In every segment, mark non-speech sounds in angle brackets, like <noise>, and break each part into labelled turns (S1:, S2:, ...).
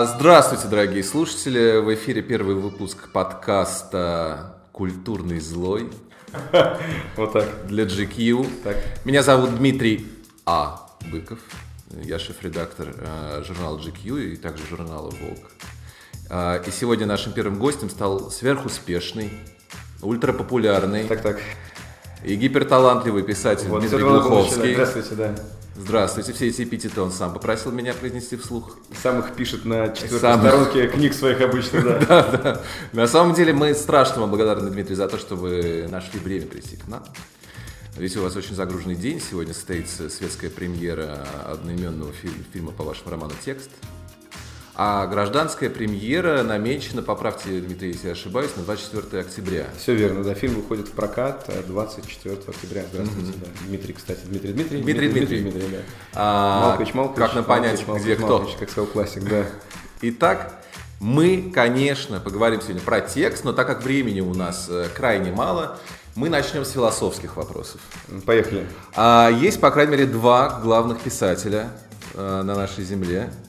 S1: Здравствуйте, дорогие слушатели! В эфире первый выпуск подкаста «Культурный злой». <laughs>
S2: Вот так.
S1: Для GQ.
S2: Так.
S1: Меня зовут Дмитрий А. Быков. Я шеф-редактор э, журнала GQ и также журнала «Волк». Э, и сегодня нашим первым гостем стал сверхуспешный, ультрапопулярный
S2: Так, так.
S1: и гиперталантливый писатель
S2: Вот,
S1: Дмитрий. Глуховский.
S2: Здравствуйте, да.
S1: Здравствуйте. Все эти эпитеты он сам попросил меня произнести вслух.
S2: Сам их пишет на четвертой
S1: Сам.
S2: сторонке книг своих обычно, да. <laughs>
S1: Да, да. На самом деле мы страшно вам благодарны, Дмитрий, за то, что вы нашли время прийти к нам. Ведь у вас очень загруженный день. Сегодня состоится светская премьера одноименного фильма, фильма по вашему роману «Текст». А гражданская премьера намечена, поправьте, Дмитрий, если я ошибаюсь, на 24 октября.
S2: Все верно, да. Фильм выходит в прокат э, 24 октября. Здравствуйте, да. Дмитрий, кстати, Дмитрий Дмитрий.
S1: Дмитрий, Дмитрий.
S2: Дмитрий, да.
S1: А,
S2: Малкович, Малкович.
S1: Как нам понять,
S2: Малкович,
S1: где
S2: Малкович,
S1: кто?
S2: Малкович, как сказал классик, да. <laughs>
S1: Итак, мы, конечно, поговорим сегодня про текст, но так как времени у нас э, крайне мало, мы начнем с философских вопросов.
S2: Поехали.
S1: А, есть, по крайней мере, два главных писателя э, на нашей земле, э,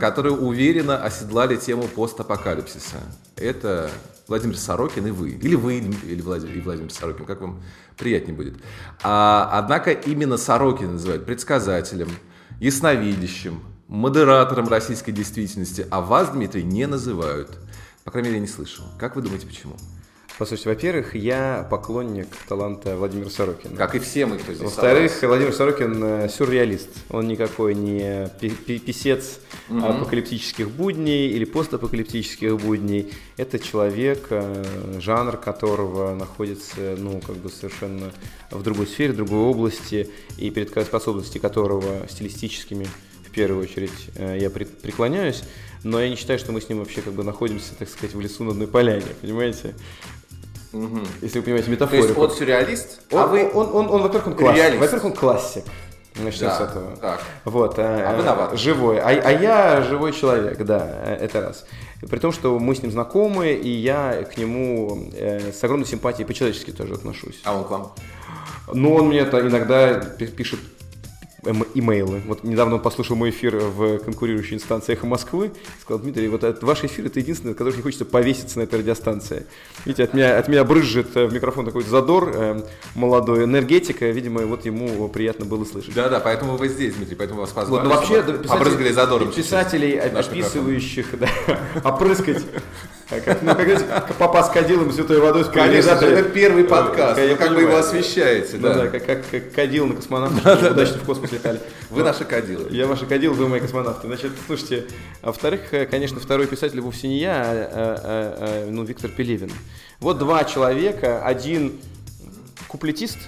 S1: которые уверенно оседлали тему постапокалипсиса. Это Владимир Сорокин и вы. Или вы, или Владимир, и Владимир Сорокин, как вам приятнее будет. А, однако именно Сорокин называют предсказателем, ясновидящим, модератором российской действительности, а вас, Дмитрий, не называют. По крайней мере, я не слышал. Как вы думаете, почему?
S2: Послушайте, во-первых, я поклонник таланта Владимира Сорокина.
S1: Как и все мы, кто здесь
S2: Во-вторых,
S1: собрался.
S2: Владимир Сорокин э, сюрреалист. Он никакой не пи- пи- писец апокалиптических будней или постапокалиптических будней. Это человек, э, жанр которого находится, ну, как бы совершенно в другой сфере, в другой области, и перед способностями которого стилистическими в первую очередь э, я преклоняюсь, но я не считаю, что мы с ним вообще как бы находимся, так сказать, в лесу на одной поляне, понимаете? Если вы понимаете
S1: То
S2: метафору.
S1: есть он сюрреалист,
S2: Он,
S1: а вы...
S2: он, он, он, во-первых, он классик. Во-первых, он классик. Начнем
S1: Да,
S2: с этого.
S1: так.
S2: Вот,
S1: А вы новатор.
S2: живой. А, а я живой человек, да, это раз. При том, что мы с ним знакомы, и я к нему э, с огромной симпатией по-человечески тоже отношусь.
S1: А он к вам?
S2: Но он мне это иногда пи- пишет имейлы. Вот недавно он послушал мой эфир в конкурирующей инстанции «Эхо Москвы». Сказал, Дмитрий, вот этот ваш эфир – это единственный, от которого не хочется повеситься на этой радиостанции. Видите, от меня, от меня брызжет э, в микрофон такой задор, э, молодой энергетика. Видимо, вот ему приятно было слышать.
S1: Да-да, поэтому вы здесь, Дмитрий, поэтому вас
S2: Вот,
S1: позвали.
S2: но вообще, писателей-
S1: Обрызгали задором.
S2: писателей, описывающих, <laughs> да, опрыскать, как, ну, как папа с кадилом святой водой с
S1: Конечно, это первый подкаст,
S2: Я
S1: вы как
S2: понимаю.
S1: его освещаете,
S2: Ну да,
S1: да.
S2: как, как, кадил на космонавтах, удачно в космос летали.
S1: Вы наши кадилы.
S2: Я ваши кадил, вы мои космонавты. Значит, слушайте, а во-вторых, э, конечно, второй писатель вовсе не я, а, а, а, ну, Виктор Пелевин. Вот два человека, один куплетист,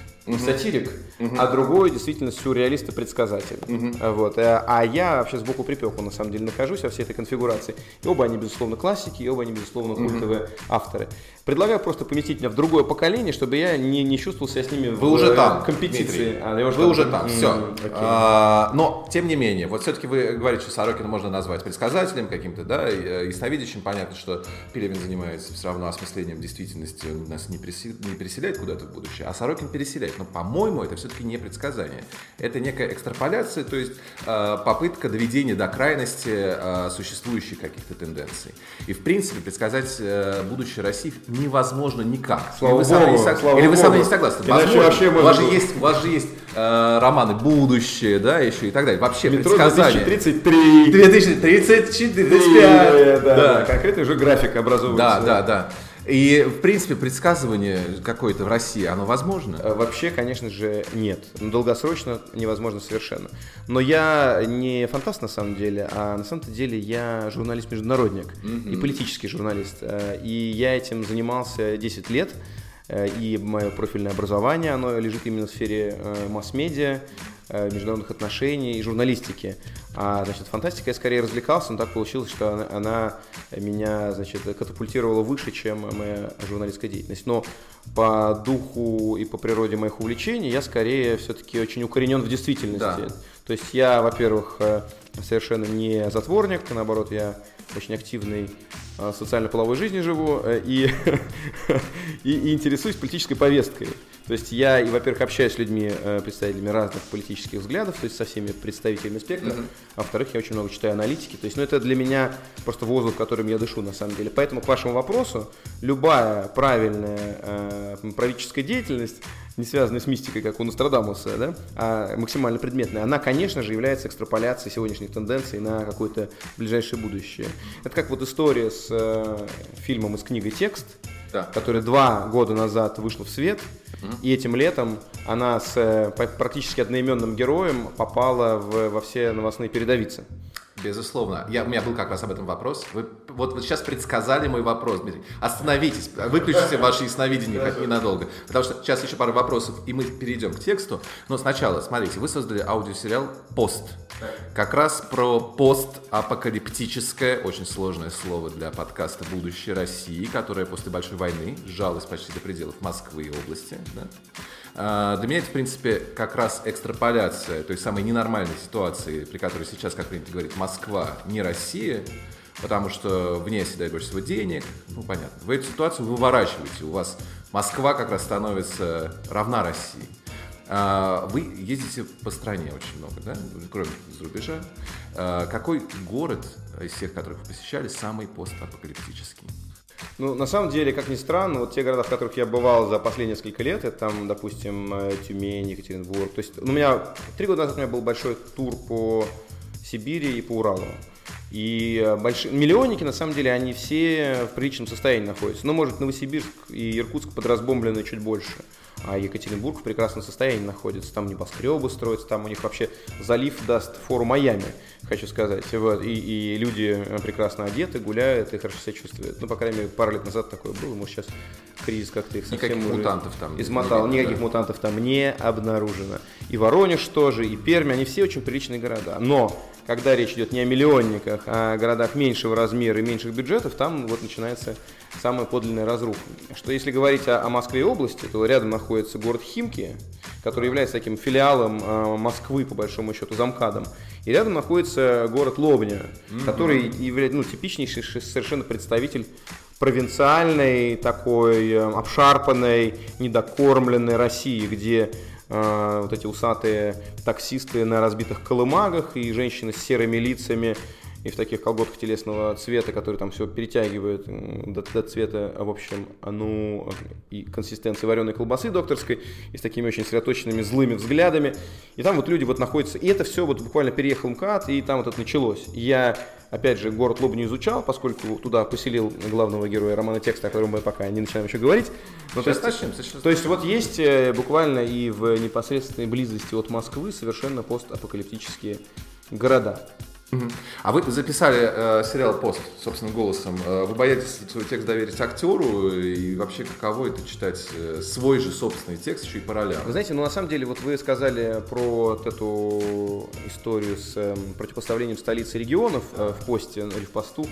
S2: сатирик, а другой действительно сюрреалист и предсказатель. А Вот. э, А я вообще сбоку припеку, на самом деле, нахожусь во всей этой конфигурации. И оба они, безусловно, классики, и оба они, безусловно, культовые авторы. Предлагаю просто поместить меня в другое поколение, чтобы я не, не чувствовал себя с ними
S1: Вы
S2: в
S1: уже
S2: э,
S1: там,
S2: компетиции. А, я
S1: Вы уже там, все.
S2: окей.
S1: Но, тем не менее, вот все-таки вы говорите, что Сорокина можно назвать предсказателем каким-то, да, э, ясновидящим. Понятно, что Пелевин занимается все равно осмыслением действительности, он нас не, пересе- не переселяет куда-то в будущее, а Сорокин переселяет. Но, по-моему, это все-таки не предсказание. Это некая экстраполяция, то есть э, попытка доведения до крайности э, существующих каких-то тенденций. И, в принципе, предсказать э, будущее России невозможно никак.
S2: Слава
S1: Или вы со
S2: богу,
S1: сог-
S2: слава
S1: Или вы со мной не согласны?
S2: Иначе вообще
S1: у, вас же есть, у вас же есть э, романы «Будущее», да, еще и так далее. Вообще,
S2: Метро
S1: предсказания.
S2: 2033.
S1: 2034,
S2: Да,
S1: 35.
S2: да, да. Конкретный уже график образовывается.
S1: Да, да, да. И, в принципе, предсказывание какое-то в России, оно возможно?
S2: Э, Вообще, конечно же, нет. Ну, Долгосрочно невозможно совершенно. Но я не фантаст на самом деле, а на самом-то деле я журналист-международник и политический журналист. Э, И я этим занимался 10 лет. Э, И мое профильное образование, оно лежит именно в сфере масс-медиа, международных отношений и журналистики. А, значит, фантастика я скорее развлекался, но так получилось, что она, она меня, значит, катапультировала выше, чем моя журналистская деятельность. Но по духу и по природе моих увлечений я скорее все-таки очень укоренен в действительности.
S1: Да.
S2: То есть я, во-первых, э, совершенно не затворник, наоборот, я очень активный э, социально-половой жизни живу э, и, <laughs> и, и интересуюсь политической повесткой. То есть я, и, во-первых, общаюсь с людьми, э, представителями разных политических взглядов, то есть со всеми представителями спектра, mm-hmm. а во-вторых, я очень много читаю аналитики. То есть, ну, это для меня просто воздух, которым я дышу, на самом деле. Поэтому к вашему вопросу, любая правильная э, правительская деятельность, не связанная с мистикой, как у Нострадамуса, да, а максимально предметная, она, конечно же, является экстраполяцией сегодняшних тенденций на какое-то ближайшее будущее. Это как вот история с э, фильмом из книги «Текст», да. который два года назад вышел в свет, и этим летом она с э, практически одноименным героем попала в, во все новостные передовицы.
S1: Безусловно. Я, у меня был как раз об этом вопрос. Вы вот, вот сейчас предсказали мой вопрос, Дмитрий. Остановитесь, выключите ваше ясновидение хоть ненадолго. Потому что сейчас еще пару вопросов, и мы перейдем к тексту. Но сначала, смотрите, вы создали аудиосериал «Пост». Как раз про постапокалиптическое, очень сложное слово для подкаста «Будущее России», которое после Большой войны сжалось почти до пределов Москвы и области. Да? А, для меня это, в принципе, как раз экстраполяция той самой ненормальной ситуации, при которой сейчас, как принято говорить, Москва не Россия, потому что в ней оседает больше всего денег, ну, понятно. Вы эту ситуацию выворачиваете, у вас Москва как раз становится равна России. А, вы ездите по стране очень много, да, кроме за рубежа. А, какой город из всех, которых вы посещали, самый постапокалиптический?
S2: Ну, на самом деле, как ни странно, вот те города, в которых я бывал за последние несколько лет, это там, допустим, э, Тюмень, Екатеринбург. То есть у меня три года назад у меня был большой тур по Сибири и по Уралу. И э, большие миллионники, на самом деле, они все в приличном состоянии находятся. Ну, может, Новосибирск и Иркутск подразбомблены чуть больше а Екатеринбург в прекрасном состоянии находится. Там небоскребы строятся, там у них вообще залив даст фору Майами, хочу сказать. Вот. И, и люди прекрасно одеты, гуляют и хорошо себя чувствуют. Ну, по крайней мере, пару лет назад такое было. Может, сейчас кризис как-то их
S1: совсем Никаких мутантов там
S2: измотал. Не Никаких да. мутантов там не обнаружено. И Воронеж тоже, и Пермь, они все очень приличные города. Но когда речь идет не о миллионниках, а о городах меньшего размера и меньших бюджетов, там вот начинается самая подлинная разруха. Что если говорить о, о Москве и области, то рядом находится город Химки, который является таким филиалом э, Москвы, по большому счету, замкадом. И рядом находится город Лобня, mm-hmm. который является ну, типичнейший совершенно представитель провинциальной, такой э, обшарпанной, недокормленной России, где э, вот эти усатые таксисты на разбитых колымагах и женщины с серыми лицами и в таких колготках телесного цвета, которые там все перетягивают до, до цвета, в общем, ну, и консистенции вареной колбасы докторской, и с такими очень сосредоточенными злыми взглядами. И там вот люди вот находятся, и это все вот буквально переехал МКАД, и там вот это началось. Я, опять же, город Лоб не изучал, поскольку туда поселил главного героя романа текста, о котором мы пока не начинаем еще говорить.
S1: Но, сейчас то, есть, начнем,
S2: сейчас то есть вот есть э, буквально и в непосредственной близости от Москвы совершенно постапокалиптические города.
S1: А вы записали э, сериал «Пост» собственным голосом. Э, вы боитесь свой текст доверить актеру? И вообще, каково это читать э, свой же собственный текст, еще и по ролям?
S2: Вы знаете, ну на самом деле, вот вы сказали про вот эту историю с э, противопоставлением столицы и регионов э, в посте или в посту.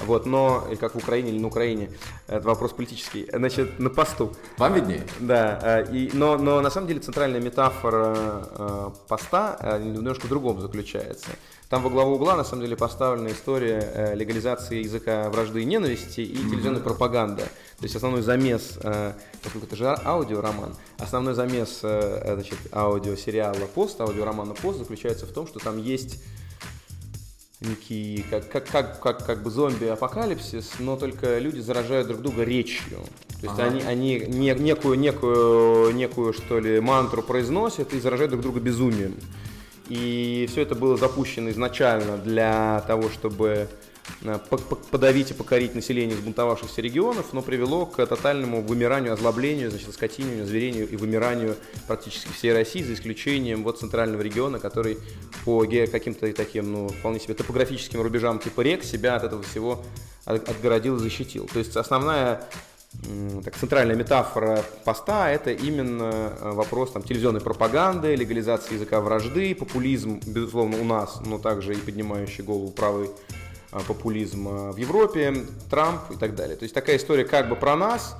S2: Вот, но, или как в Украине или на Украине, это вопрос политический. Значит, на посту.
S1: Вам виднее?
S2: Да, э, и, но, но на самом деле центральная метафора э, поста э, немножко в другом заключается. Там во главу угла, на самом деле, поставлена история э, легализации языка вражды и ненависти и mm-hmm. телевизионной пропаганды. То есть основной замес, э, поскольку это же аудиороман, основной замес э, значит, аудиосериала «Пост», аудиоромана «Пост» заключается в том, что там есть некий, как, как, как, как, как бы зомби-апокалипсис, но только люди заражают друг друга речью. То есть ага. они, они не, некую, некую, некую, что ли, мантру произносят и заражают друг друга безумием. И все это было запущено изначально для того, чтобы э, подавить и покорить население сбунтовавшихся регионов, но привело к тотальному вымиранию, озлоблению, значит, скотинию, зверению и вымиранию практически всей России, за исключением вот центрального региона, который по каким-то таким, ну, вполне себе топографическим рубежам типа рек себя от этого всего отгородил и защитил. То есть основная так, центральная метафора поста – это именно э, вопрос там, телевизионной пропаганды, легализации языка вражды, популизм, безусловно, у нас, но также и поднимающий голову правый э, популизм э, в Европе, Трамп и так далее. То есть такая история как бы про нас,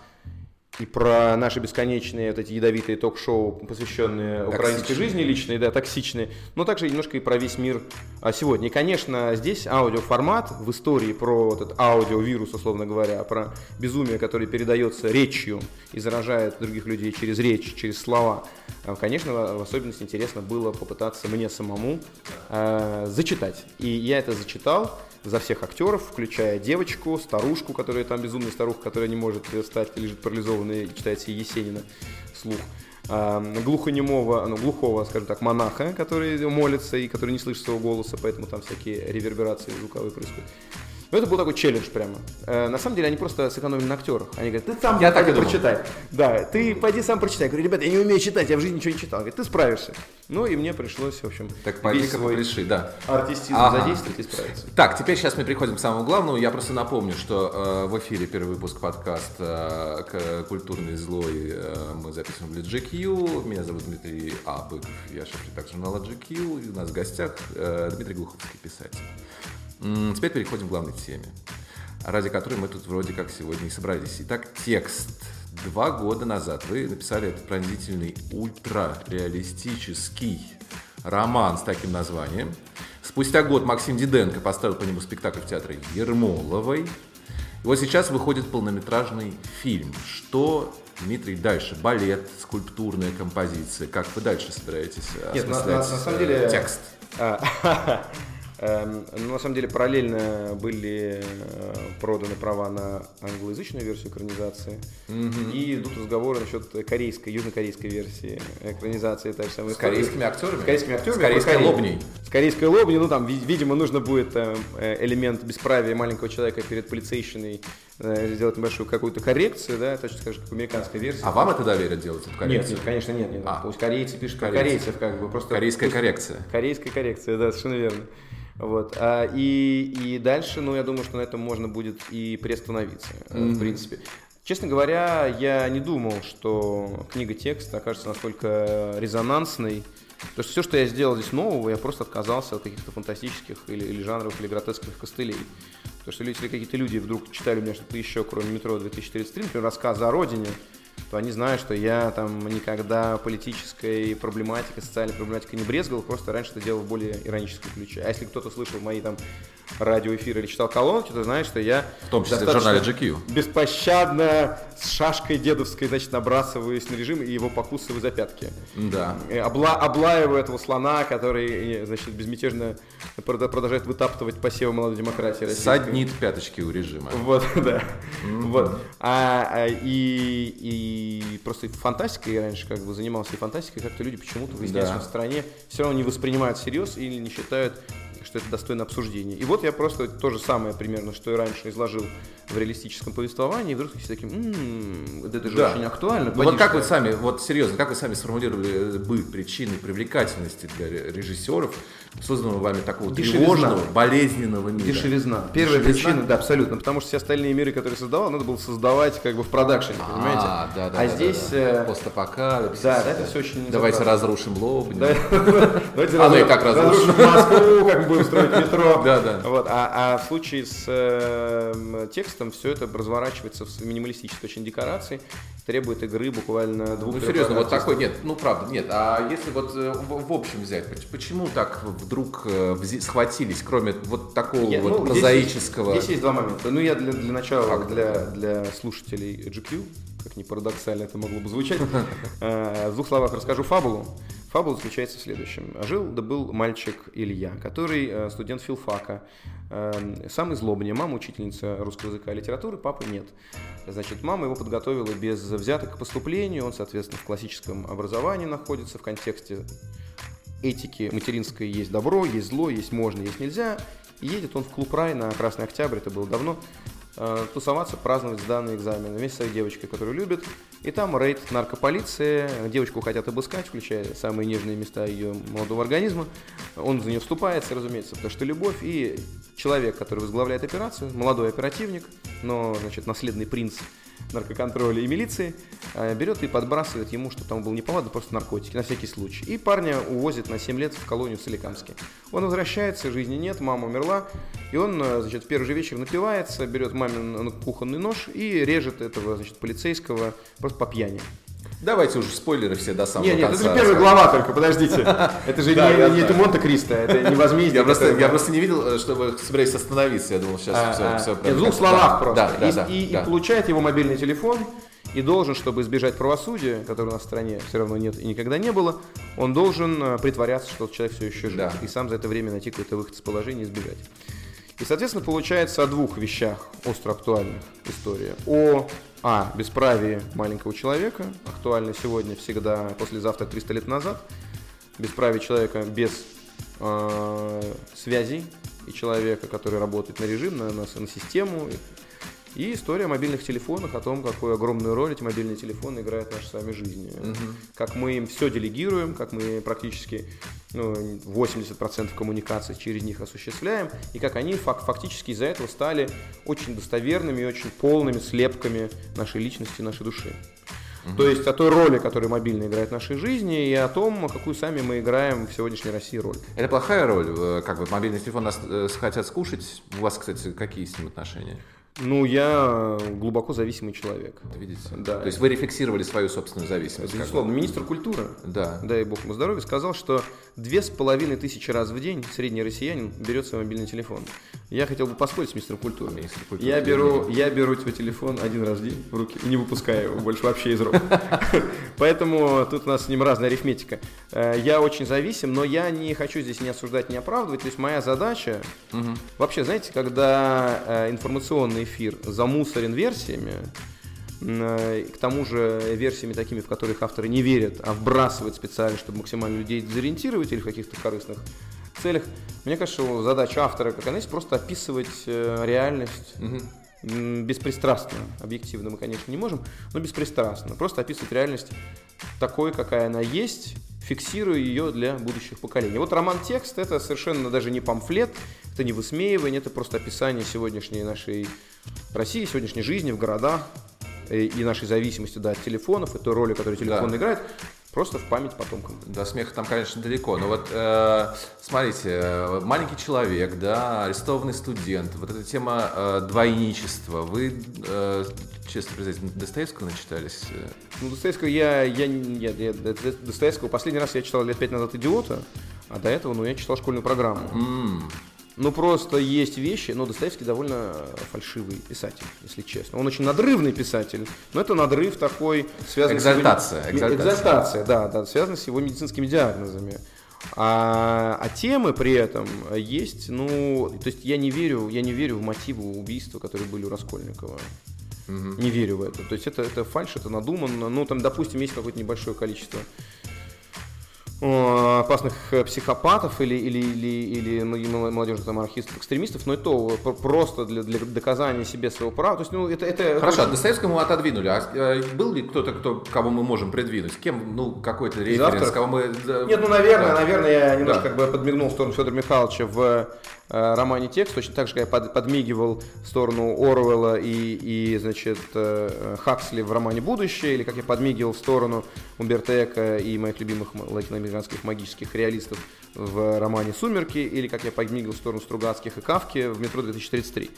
S2: и про наши бесконечные вот эти ядовитые ток-шоу, посвященные украинской жизни личной, да, токсичные, но также немножко и про весь мир а, сегодня. И, конечно, здесь аудиоформат в истории про вот этот аудиовирус, условно говоря, про безумие, которое передается речью и заражает других людей через речь, через слова. А, конечно, в особенности интересно было попытаться мне самому э, зачитать. И я это зачитал за всех актеров, включая девочку, старушку, которая там безумная старуха, которая не может встать, лежит парализованная и читает Есенина слух. Глухонемого, ну, глухого, скажем так, монаха, который молится и который не слышит своего голоса, поэтому там всякие реверберации звуковые происходят. Но это был такой челлендж прямо. Э, на самом деле они просто сэкономили на актерах. Они говорят, ты сам
S1: я так и
S2: прочитай. Да, ты пойди сам прочитай. Я говорю, ребята, я не умею читать, я в жизни ничего не читал. Говорит, ты справишься. Ну и мне пришлось, в общем,
S1: так пойди свой реши, да.
S2: артистизм ага. задействовать и справиться.
S1: Так, теперь сейчас мы приходим к самому главному. Я просто напомню, что э, в эфире первый выпуск подкаста э, «Культурный злой» э, мы записываем для GQ. Меня зовут Дмитрий Абыков, я шеф-редактор журнала GQ. И у нас в гостях э, Дмитрий Глуховский, писатель. Теперь переходим к главной теме, ради которой мы тут вроде как сегодня и собрались. Итак, текст. Два года назад вы написали этот пронзительный ультрареалистический роман с таким названием. Спустя год Максим Диденко поставил по нему спектакль в театре Ермоловой. И вот сейчас выходит полнометражный фильм. Что, Дмитрий, дальше? Балет, скульптурная композиция. Как вы дальше собираетесь Нет, на, на, на самом деле, текст? <laughs>
S2: Эм, ну, на самом деле, параллельно были э, проданы права на англоязычную версию экранизации. Mm-hmm. И идут разговоры насчет корейской, южнокорейской версии экранизации. Та же самая
S1: с корейскими актерами?
S2: С корейскими актерами.
S1: С корейской лобней.
S2: С корейской лобней. Ну, там, видимо, нужно будет э, элемент бесправия маленького человека перед полицейщиной э, сделать небольшую какую-то коррекцию, да, точно же, как в американской версии.
S1: А вам это доверят делать, эту
S2: коррекцию? Нет, нет конечно, нет. нет. А. Пусть корейцы пишут корейцев как бы. Просто
S1: Корейская пусть... коррекция.
S2: Корейская коррекция, да, совершенно верно. Вот. А, и, и дальше, ну, я думаю, что на этом можно будет и приостановиться, mm-hmm. в принципе. Честно говоря, я не думал, что книга-текст окажется настолько резонансной. То есть все, что я сделал здесь нового, я просто отказался от каких-то фантастических или, или жанровых, или гротескных костылей. То, что если какие-то люди вдруг читали у меня что-то еще, кроме «Метро 2033», например, рассказ о родине, то они знают, что я там никогда политической проблематикой, социальной проблематикой не брезгал, просто раньше это делал в более ироническом ключе. А если кто-то слышал мои там радиоэфиры или читал колонки, то знаешь, что я...
S1: В том числе в журнале GQ.
S2: Беспощадно с шашкой дедовской, значит, набрасываюсь на режим и его покусываю за пятки.
S1: Да.
S2: Обла облаиваю этого слона, который, значит, безмятежно продолжает вытаптывать посевы молодой демократии
S1: российской. Саднит пяточки у режима.
S2: Вот, <laughs> да. Mm-hmm. Вот. А, а, и, и просто фантастикой я раньше как бы занимался, и фантастикой как-то люди почему-то в да. стране все равно не воспринимают всерьез или не считают что это достойно обсуждения. И вот я просто то же самое примерно, что и раньше изложил в реалистическом повествовании, и вдруг все таким, м-м, это же да. очень актуально.
S1: Ну, вот как вы сами, вот серьезно, как вы сами сформулировали бы причины привлекательности для режиссеров созданного вами такого Дешевизна. тревожного, болезненного мира?
S2: Дешевизна. Первая Дешевизна? причина, да, абсолютно, потому что все остальные миры, которые создавал, надо было создавать как бы в продакшене, а, понимаете?
S1: А, да, да,
S2: а
S1: да,
S2: здесь...
S1: Да, да. Постапокалипсис.
S2: Да, да, это все очень...
S1: Давайте разрушим Лобни. <laughs>
S2: Давайте разрушим как разрушим Москву, как будем строить <laughs> метро.
S1: Да, да.
S2: Вот, а, а в случае с э, текстом все это разворачивается в минималистической очень декорации, требует игры буквально двух
S1: Ну, серьезно, вот такой, нет, ну, правда, нет. А если вот э, в общем взять, почему так вдруг э, схватились, кроме вот такого я, вот ну, прозаического...
S2: Здесь, здесь есть два момента. Ну, я для, для начала, для, для слушателей GQ, как ни парадоксально это могло бы звучать, <laughs> э, в двух словах расскажу фабулу. Фабула заключается в следующем. Жил да был мальчик Илья, который э, студент филфака, э, самый злобный. Мама учительница русского языка и литературы, папы нет. Значит, мама его подготовила без взяток к поступлению, он, соответственно, в классическом образовании находится в контексте этики материнской есть добро, есть зло, есть можно, есть нельзя. И едет он в клуб «Рай» на Красный Октябрь, это было давно, Э, тусоваться, праздновать сданные экзамены вместе с своей девочкой, которую любит. И там рейд наркополиции, девочку хотят обыскать, включая самые нежные места ее молодого организма. Он за нее вступается, разумеется, потому что любовь. И человек, который возглавляет операцию, молодой оперативник, но, значит, наследный принц, наркоконтроля и милиции, э, берет и подбрасывает ему, что там был неповадно, просто наркотики, на всякий случай. И парня увозит на 7 лет в колонию в Соликамске. Он возвращается, жизни нет, мама умерла, и он, э, значит, в первый же вечер напивается, берет мамин кухонный нож и режет этого, значит, полицейского просто по пьяни.
S1: Давайте уже спойлеры все до самого
S2: нет, нет,
S1: конца.
S2: это же первая глава только, подождите. <laughs> Это же не, это Монте-Кристо, это не возмездие.
S1: Я просто, не видел, что вы собирались остановиться. Я думал, сейчас все, все.
S2: В двух словах просто. и, получает его мобильный телефон, и должен, чтобы избежать правосудия, которое у нас в стране все равно нет и никогда не было, он должен э, притворяться, что человек все еще жив, да. и сам за это время найти какой-то выход из положения и избежать. И, соответственно, получается о двух вещах остро актуальных история. О а. Бесправие маленького человека, актуально сегодня, всегда, послезавтра, 300 лет назад. Бесправие человека без э, связей и человека, который работает на режим, на, на, на систему, и история о мобильных телефонах, о том, какую огромную роль эти мобильные телефоны играют в нашей с вами жизни. Угу. Как мы им все делегируем, как мы практически ну, 80% коммуникации через них осуществляем, и как они фак фактически из-за этого стали очень достоверными и очень полными слепками нашей личности, нашей души. Угу. То есть о той роли, которую мобильный играет в нашей жизни, и о том, какую сами мы играем в сегодняшней России роль.
S1: Это плохая роль, э, как бы мобильный телефон нас э, хотят скушать. У вас, кстати, какие с ним отношения?
S2: Ну, я глубоко зависимый человек.
S1: Видите? Да. То есть вы рефлексировали свою собственную зависимость.
S2: Безусловно. Министр культуры, да. дай бог ему здоровья, сказал, что две с половиной тысячи раз в день средний россиянин берет свой мобильный телефон. Я хотел бы поспорить с министром культуры. Министр культуры я, беру, я беру свой телефон один раз в день в руки и не выпускаю его больше вообще из рук. <laughs> Поэтому тут у нас с ним разная арифметика. Э, я очень зависим, но я не хочу здесь не осуждать, не оправдывать. То есть моя задача, вообще, знаете, когда э, информационный эфир замусорен версиями, э, к тому же версиями такими, в которых авторы не верят, а вбрасывают специально, чтобы максимально людей дезориентировать или в каких-то корыстных целях. Мне кажется, что задача автора, как она есть, просто описывать э, реальность угу. беспристрастно. Объективно мы, конечно, не можем, но беспристрастно. Просто описывать реальность такой, какая она есть, фиксируя ее для будущих поколений. Вот роман-текст это совершенно даже не памфлет, это не высмеивание, это просто описание сегодняшней нашей России, сегодняшней жизни в городах и, э, и нашей зависимости да, от телефонов, и той роли, которую телефон да. играет. Просто в память потомкам.
S1: До смеха там, конечно, далеко. Но вот э, смотрите, э, маленький человек, да, арестованный студент, вот эта тема э, двойничества. Вы, э, честно признаюсь, Достоевского начитались?
S2: Ну, Достоевского я, я, я, я Достоевского последний раз я читал лет пять назад «Идиота», а до этого, ну, я читал школьную программу. Mm. Ну, просто есть вещи, но Достоевский довольно фальшивый писатель, если честно. Он очень надрывный писатель, но это надрыв такой,
S1: связанный экзальтация,
S2: с его... Экзальтация. Экзальтация, да, да, связанный с его медицинскими диагнозами. А, а темы при этом есть, ну, то есть я не верю, я не верю в мотивы убийства, которые были у Раскольникова. Угу. Не верю в это. То есть это, это фальш, это надуманно. Ну, там, допустим, есть какое-то небольшое количество опасных э, психопатов или, или, или, или молодежных там, анархистов, экстремистов, но это просто для, для доказания себе своего права. То есть, ну, это, это,
S1: Хорошо, это... Достоевского мы отодвинули. А э, был ли кто-то, кто, кого мы можем придвинуть? Кем, ну, какой-то референс, кого мы...
S2: Нет, ну, наверное, да. наверное, я немножко да. как бы подмигнул в сторону Федора Михайловича в Э, романе текст, точно так же, как я подмигивал в сторону Оруэлла и, и значит, э, Хаксли в романе «Будущее», или как я подмигивал в сторону Умберто Эко и моих любимых латиноамериканских магических реалистов в романе «Сумерки», или как я подмигивал в сторону Стругацких и Кавки в «Метро 2033».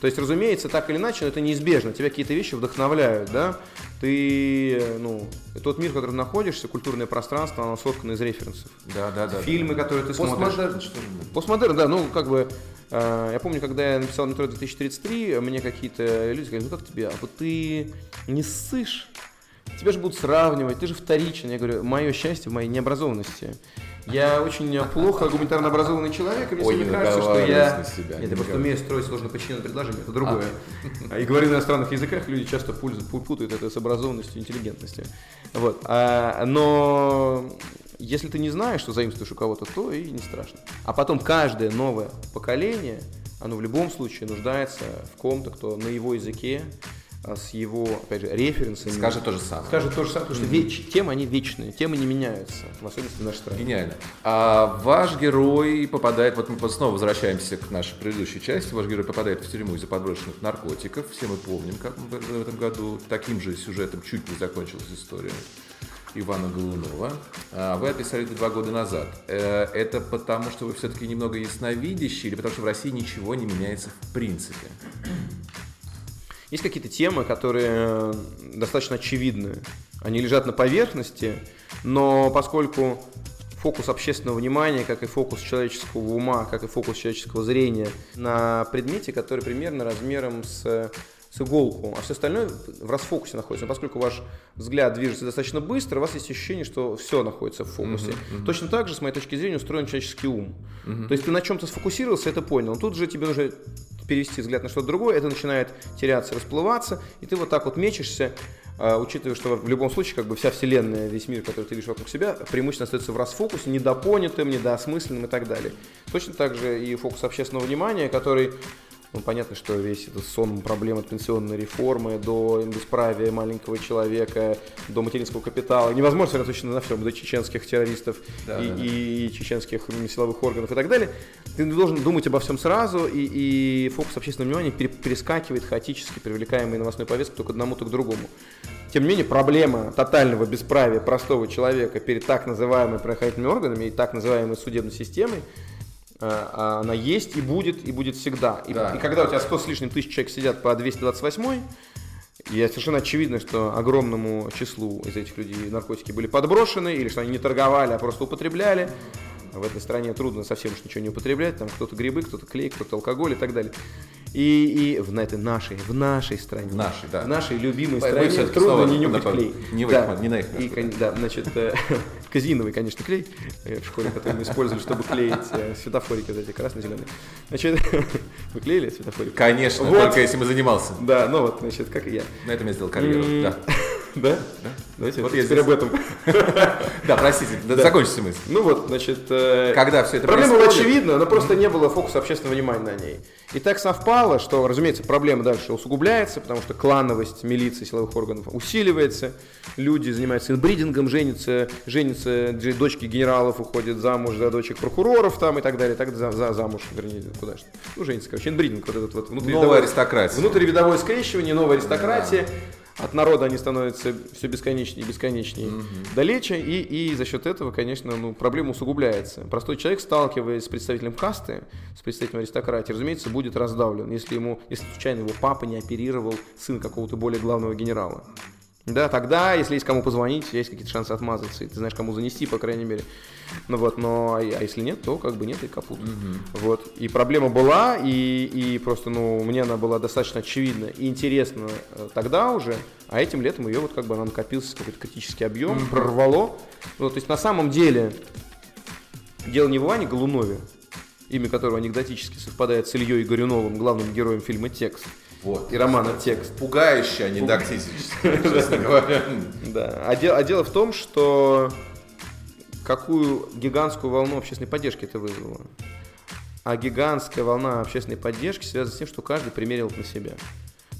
S2: То есть, разумеется, так или иначе, это неизбежно. Тебя какие-то вещи вдохновляют, да? Ты, ну, тот мир, в котором находишься, культурное пространство, оно соткано из референсов.
S1: Да, да, да.
S2: Фильмы, которые ты
S1: Постмодерн,
S2: смотришь. Что Постмодерн, да, ну, как бы, э, я помню, когда я написал «Метро 2033», мне какие-то люди сказали, ну, как тебе, а вот ты не ссышь? Тебя же будут сравнивать, ты же вторичен. Я говорю, мое счастье в моей необразованности. Я очень плохо гуманитарно образованный человек, и мне Ой, кажется, что я... Себя, Нет, я просто умею строить сложно подчиненное предложение, это другое. А. И говорю на иностранных языках, люди часто путают это с образованностью, интеллигентностью. Вот. А, но если ты не знаешь, что заимствуешь у кого-то, то и не страшно. А потом каждое новое поколение, оно в любом случае нуждается в ком-то, кто на его языке а, с его, опять же, референсами.
S1: Скажет то же самое.
S2: Скажет то же самое, потому что веч, темы, они вечные, темы не меняются, в особенности в нашей стране.
S1: Гениально. А ваш герой попадает, вот мы снова возвращаемся к нашей предыдущей части, ваш герой попадает в тюрьму из-за подброшенных наркотиков. Все мы помним, как в этом году таким же сюжетом чуть не закончилась история. Ивана Голунова. А вы описали это два года назад. Э, это потому, что вы все-таки немного ясновидящий или потому, что в России ничего не меняется в принципе?
S2: Есть какие-то темы, которые э, достаточно очевидны. Они лежат на поверхности, но поскольку фокус общественного внимания, как и фокус человеческого ума, как и фокус человеческого зрения на предмете, который примерно размером с с иголку, а все остальное в расфокусе находится. Но поскольку ваш взгляд движется достаточно быстро, у вас есть ощущение, что все находится в фокусе. Uh-huh, uh-huh. Точно так же, с моей точки зрения, устроен человеческий ум. Uh-huh. То есть ты на чем-то сфокусировался, это понял. Но тут же тебе нужно перевести взгляд на что-то другое, это начинает теряться, расплываться, и ты вот так вот мечешься, Uh, учитывая, что в любом случае как бы вся вселенная, весь мир, который ты видишь вокруг себя, преимущественно остается в расфокусе, недопонятым, недоосмысленным и так далее. Точно так же и фокус общественного внимания, который ну, понятно, что весь этот сон проблем от пенсионной реформы до бесправия маленького человека, до материнского капитала. Невозможно сосредоточиться на всем, до чеченских террористов да, и, да. и чеченских силовых органов и так далее. Ты должен думать обо всем сразу, и, и фокус общественного внимания перескакивает хаотически, привлекаемый новостной повесткой то к одному, то к другому. Тем не менее, проблема тотального бесправия простого человека перед так называемыми правоохранительными органами и так называемой судебной системой – она есть и будет, и будет всегда. И, да. и когда у тебя 100 с лишним тысяч человек сидят по 228 и совершенно очевидно, что огромному числу из этих людей наркотики были подброшены, или что они не торговали, а просто употребляли. В этой стране трудно совсем уж ничего не употреблять. Там кто-то грибы, кто-то клей, кто-то алкоголь и так далее. И, и в этой нашей, в нашей стране. В
S1: нашей, да.
S2: В нашей любимой Мы стране трудно не нюхать клей.
S1: Не, да. не на их
S2: и, Да, значит, э, <laughs> казиновый, конечно, клей э, в школе, который мы использовали, чтобы клеить э, светофорики вот эти красно-зеленые. Значит, <laughs> вы клеили светофорики?
S1: Конечно, вот. только если мы занимался.
S2: Да, ну вот, значит, как и я.
S1: На этом я сделал карьеру, да.
S2: Да? Да. Давайте вот я теперь об этом. <laughs>
S1: Да, простите, закончите мысль.
S2: Ну вот, значит...
S1: Э, Когда все это
S2: Проблема была очевидна, но просто не было фокуса общественного внимания на ней. И так совпало, что, разумеется, проблема дальше усугубляется, потому что клановость милиции, силовых органов усиливается, люди занимаются инбридингом, женятся, женятся, дочки генералов уходят замуж за дочек прокуроров там и так далее, так за, за замуж, вернее, куда что. Ну, женятся, короче, инбридинг, вот этот вот
S1: внутривидовой... Новая аристократия.
S2: Внутривидовое скрещивание, новая аристократия. Да от народа они становятся все бесконечнее и бесконечнее угу. далече, и, и за счет этого, конечно, ну, проблема усугубляется. Простой человек, сталкиваясь с представителем касты, с представителем аристократии, разумеется, будет раздавлен, если ему, если случайно его папа не оперировал сын какого-то более главного генерала. Да, тогда, если есть кому позвонить, есть какие-то шансы отмазаться, и ты знаешь, кому занести, по крайней мере. Ну вот, но а если нет, то как бы нет и капут. Угу. Вот. И проблема была, и, и просто, ну, мне она была достаточно очевидна и интересна э, тогда уже, а этим летом ее вот как бы она накопился какой-то критический объем, угу. прорвало. Ну, то есть на самом деле дело не в Иване Голунове, имя которого анекдотически совпадает с Ильей Горюновым, главным героем фильма «Текст»,
S1: вот.
S2: И романа текст.
S1: Пугающе, а не дактически, <laughs> честно говоря.
S2: Да. А, а дело в том, что какую гигантскую волну общественной поддержки это вызвало. А гигантская волна общественной поддержки связана с тем, что каждый примерил это на себя.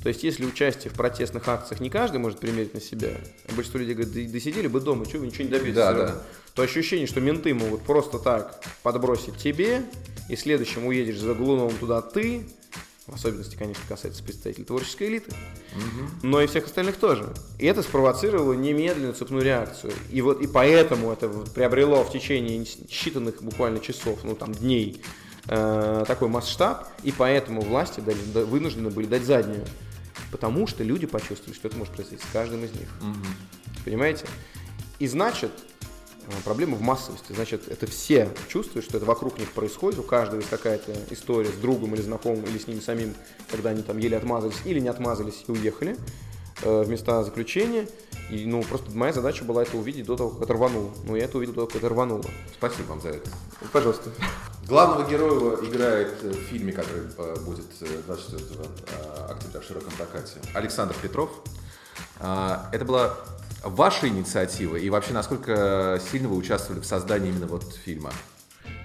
S2: То есть, если участие в протестных акциях не каждый может примерить на себя, а большинство людей говорят, да, да сидели бы дома, что вы ничего не добьетесь, да, да. то ощущение, что менты могут просто так подбросить тебе, и следующим уедешь за Глуновым туда ты, в особенности, конечно, касается представителей творческой элиты, угу. но и всех остальных тоже. И это спровоцировало немедленную цепную реакцию. И вот и поэтому это приобрело в течение считанных буквально часов, ну там дней, э, такой масштаб, и поэтому власти дали, вынуждены были дать заднюю. Потому что люди почувствовали, что это может произойти с каждым из них. Угу. Понимаете? И значит, проблема в массовости. Значит, это все чувствуют, что это вокруг них происходит, у каждого есть какая-то история с другом или знакомым, или с ними самим, когда они там еле отмазались или не отмазались и уехали э, в места заключения. И, ну, просто моя задача была это увидеть до того, как это рвануло. Ну, я это увидел до того, как это рвануло.
S1: Спасибо вам за это.
S2: Пожалуйста.
S1: Главного героя играет в фильме, который э, будет 24 октября в широком прокате, Александр Петров. А, это была ваша инициатива и вообще насколько сильно вы участвовали в создании именно вот фильма?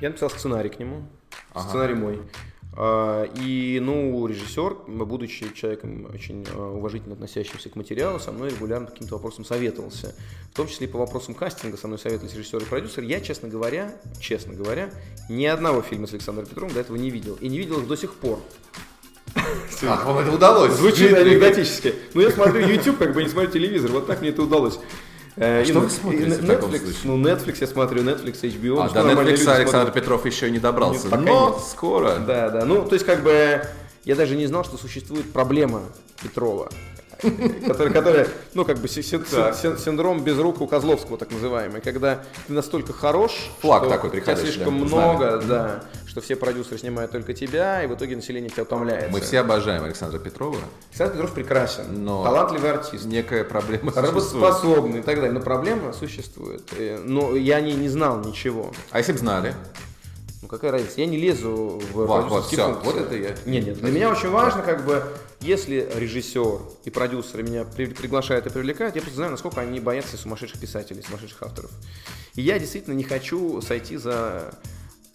S2: Я написал сценарий к нему, ага. сценарий мой. А, и, ну, режиссер, будучи человеком очень а, уважительно относящимся к материалу, со мной регулярно по каким-то вопросам советовался. В том числе и по вопросам кастинга со мной советовались режиссер и продюсер. Я, честно говоря, честно говоря, ни одного фильма с Александром Петровым до этого не видел. И не видел их до сих пор.
S1: Ах, вам это удалось.
S2: Звучит анекдотически. Ну, я смотрю YouTube, как бы не смотрю телевизор. Вот так мне это удалось.
S1: Э, что вы смотрите в таком
S2: Netflix, ну, Netflix я смотрю, Netflix, HBO.
S1: А, до Netflix Александр Петров еще не добрался, нет, но нет. скоро.
S2: Да, да, ну, то есть, как бы, я даже не знал, что существует проблема Петрова. Который, который, ну, как бы синдром без рук у Козловского, так называемый, когда ты настолько хорош,
S1: Флаг такой тебя
S2: слишком много, да, что все продюсеры снимают только тебя, и в итоге население тебя утомляется.
S1: Мы все обожаем Александра Петрова.
S2: Александр Петров прекрасен, но талантливый артист.
S1: Некая проблема
S2: Работоспособный и так далее, но проблема существует. Э, но я не, не знал ничего.
S1: А если бы знали?
S2: Ну какая разница? Я не лезу в
S1: вот, вот, все, вот это я.
S2: Нет, нет. Для меня очень важно, как бы, если режиссер и продюсеры меня при, приглашают и привлекают, я просто знаю, насколько они боятся сумасшедших писателей, сумасшедших авторов. И я действительно не хочу сойти за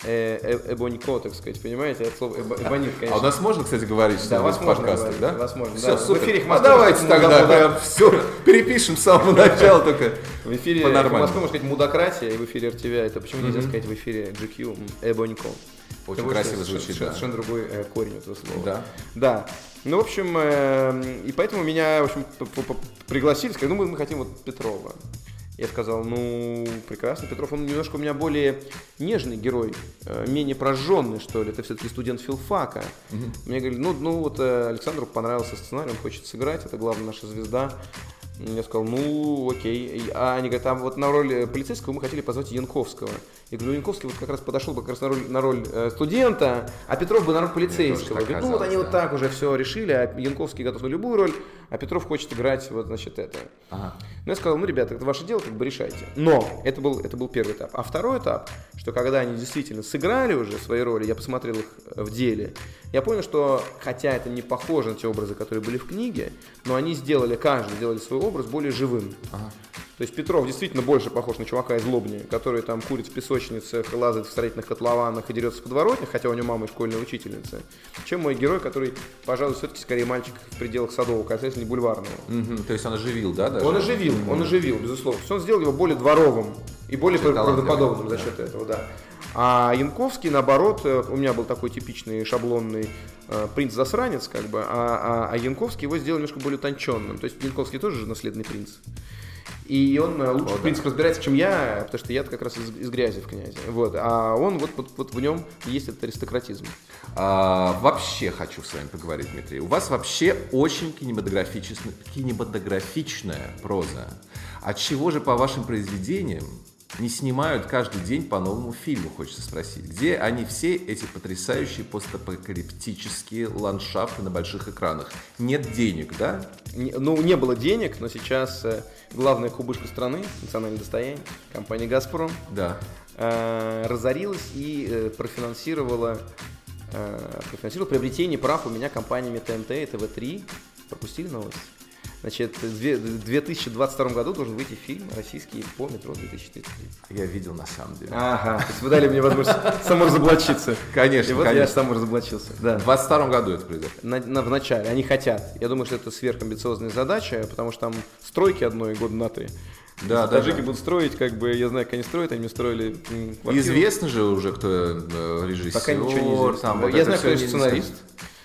S2: эбонико, так сказать, понимаете, от слова эбо, эбонит, конечно.
S1: А у нас можно, кстати, говорить,
S2: что да, вас в подкастах,
S1: да?
S2: Вас можно,
S1: все, да. Супер. В эфире а давайте тогда прям все перепишем с самого начала только
S2: В эфире в Москве можно сказать мудократия, и в эфире РТВ это почему нельзя сказать в эфире GQ эбонико?
S1: Очень красиво звучит,
S2: да. Совершенно другой э, корень этого слова.
S1: Да.
S2: Да. Ну, в общем, э, и поэтому меня, в общем, пригласили, сказали, ну, мы хотим вот Петрова. Я сказал, ну, прекрасно, Петров, он немножко у меня более нежный герой, э, менее прожженный, что ли, это все-таки студент филфака. Угу. Мне говорили, ну, ну вот э, Александру понравился сценарий, он хочет сыграть, это главная наша звезда. Я сказал, ну, окей. А они говорят, а вот на роль полицейского мы хотели позвать Янковского. Я говорю, Янковский вот как раз подошел бы как раз на роль, на роль э, студента, а Петров бы на роль полицейского. Говорит, ну вот они да. вот так уже все решили, а Янковский готов на любую роль, а Петров хочет играть вот, значит, это. Ага. Ну, я сказал, ну, ребята, это ваше дело, как бы решайте. Но это был, это был первый этап. А второй этап, что когда они действительно сыграли уже свои роли, я посмотрел их в деле, я понял, что, хотя это не похоже на те образы, которые были в книге, но они сделали, каждый сделали свой образ более живым. Ага. То есть Петров действительно больше похож на чувака из Лобни, который там курит в песочницах, лазает в строительных котлованах и дерется в подворотнях, хотя у него мама и школьная учительница, чем мой герой, который, пожалуй, все-таки скорее мальчик в пределах Садового касательно не бульварного.
S1: Угу, то есть он оживил, да? Даже?
S2: Он оживил, он оживил, безусловно. То есть он сделал его более дворовым и более правдоподобным за счет этого, да. А Янковский, наоборот, э, у меня был такой типичный шаблонный э, принц-засранец, как бы, а, а, а Янковский его сделал немножко более утонченным. То есть Янковский тоже же наследный принц. И он э, лучше, О, в принципе, да. разбирается, чем я, потому что я как раз из, из грязи в князе. Вот. А он, вот, вот, вот в нем есть этот аристократизм.
S1: А, вообще хочу с вами поговорить, Дмитрий. У вас вообще очень кинематографичная, кинематографичная проза. От чего же по вашим произведениям не снимают каждый день по новому фильму, хочется спросить. Где они все, эти потрясающие постапокалиптические ландшафты на больших экранах? Нет денег, да?
S2: Не, ну, не было денег, но сейчас э, главная кубышка страны, национальное достояние, компания «Газпром»,
S1: да.
S2: э, разорилась и э, профинансировала, э, профинансировала приобретение прав у меня компаниями ТНТ и ТВ-3. Пропустили новость? Значит, в 2022 году должен выйти фильм российский по метро 2033.
S1: Я видел на самом деле.
S2: Ага, то есть вы дали мне возможность <laughs> саморазоблачиться.
S1: Конечно,
S2: И вот
S1: конечно.
S2: я саморазоблачился. Да.
S1: В 2022 году это произойдет?
S2: На, на, в начале. Они хотят. Я думаю, что это сверхамбициозная задача, потому что там стройки одной года на три. Да, да, таджики да. будут строить, как бы, я знаю, как они строят, они строили
S1: квартиру. Известно же уже, кто э, режиссер.
S2: Пока ничего не известно. Там, вот я знаю, кто сценарист.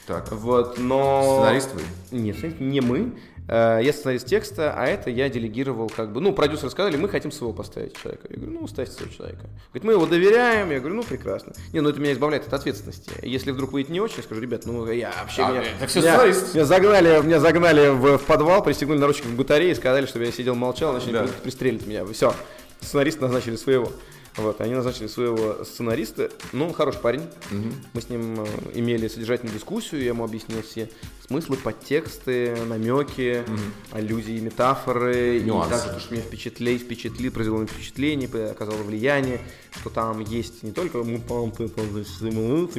S1: Так.
S2: Вот, но...
S1: Сценарист вы?
S2: Нет, не мы. Э, я сценарист текста, а это я делегировал как бы, ну, продюсеры сказали, мы хотим своего поставить человека. Я говорю, ну, ставьте своего человека. Говорит, мы его доверяем. Я говорю, ну, прекрасно. Не, ну, это меня избавляет от ответственности. Если вдруг выйдет не очень, я скажу, ребят, ну, я вообще... А, меня,
S1: так все меня,
S2: меня загнали, меня загнали в, в подвал, пристегнули наручники в батарее и сказали, чтобы я сидел молчал, иначе да. пристрелят меня. Все, сценарист назначили своего. Вот, они назначили своего сценариста. Ну, он хороший парень. Угу. Мы с ним э, имели содержательную дискуссию. Я ему объяснил все смыслы, подтексты, намеки, угу. аллюзии, метафоры. Нюансы. И также то, что меня впечатлил, впечатлил, произвело впечатление, оказало влияние, что там есть не только